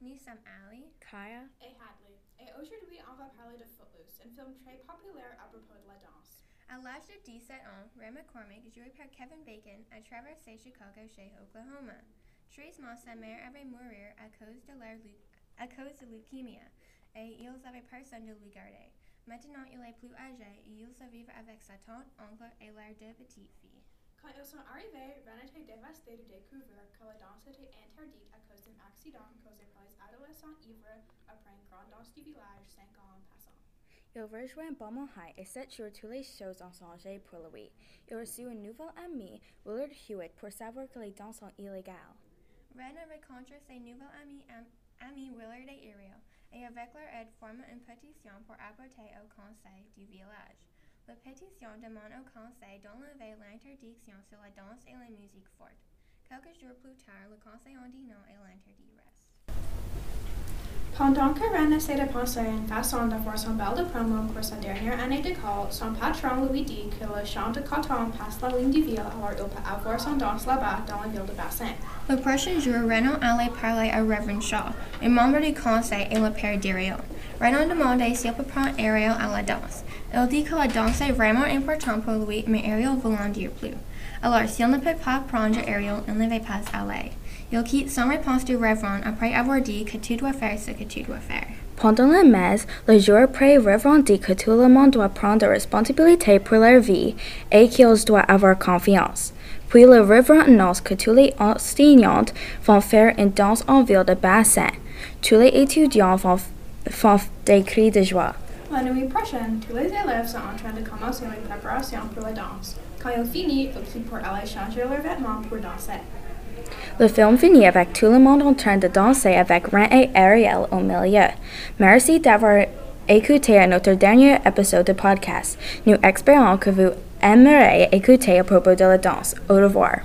Nous sommes Ali, Kaya, et Hadley. Et aujourd'hui, on va parler de Footloose, un film très populaire à propos de la danse. À l'âge de 17 ans, Ray McCormack, joué par Kevin Bacon, a traversé Chicago chez Oklahoma. Tristement, sa mère avait mourir à cause de, leur leu- à cause de leucémie et ils avaient personne de le garder. Maintenant, il est plus âgé et il se vivent avec sa tante, oncle et leurs deux petites filles. Quand ils sont arrivés, Ren était dévasté de découvrir que la danse était interdite à cause d'un accident causé par les adolescents ivres après une grande danse du village cinq ans en passant. il rejoint Bomont High et sept jours tous les choses ont changé pour lui. Il reçut un nouvel ami, Willard Hewitt, pour savoir que les danses sont illégales. Ren a rencontré ses nouveaux amis, am- amis Willard et Ariel, et avec leur aide forme une pétition pour apporter au conseil du village. La pétition demande au conseil d'enlever l'interdiction sur la danse et la musique forte. Quelques jours plus tard, le conseil en dit non et l'interdit reste. Pendant que Ren essaie de penser à une façon d'avoir son bal de promo pour sa dernière année d'école, son patron lui dit que le champ de coton passe la ligne du ville, alors il peut avoir son danse là-bas dans la ville de Bassin. Le prochain jour, Renaud allait parler à Reverend Shaw, un membre du conseil et le père d'Ariel. Demandait s'il peut prendre Ariel à la danse. Il dit que la danse est vraiment importante pour lui, mais Ariel en dire plus. Alors, s'il ne peut pas prendre Ariel, il ne va pas aller. Il quitte sans réponse du Reverend après avoir dit que tu dois faire ce que tu dois faire. Pendant la messe, le jour après, Reverend dit que tout le monde doit prendre responsabilité pour leur vie et qu'ils doivent avoir confiance. Puis le Reverend annonce que tous les enseignants vont faire une danse en ville de bassin. Tous les étudiants vont f- font des cris de joie. La nuit prochaine, tous les élèves sont en train de commencer les préparations pour la danse. Quand ils finissent, ils quittent pour aller changer leurs vêtements pour danser. Le film finit avec tout le monde en train de danser avec Ren et Ariel au milieu. Merci d'avoir écouté notre dernier épisode de podcast. Nous espérons que vous aimerez écouter à propos de la danse. Au revoir.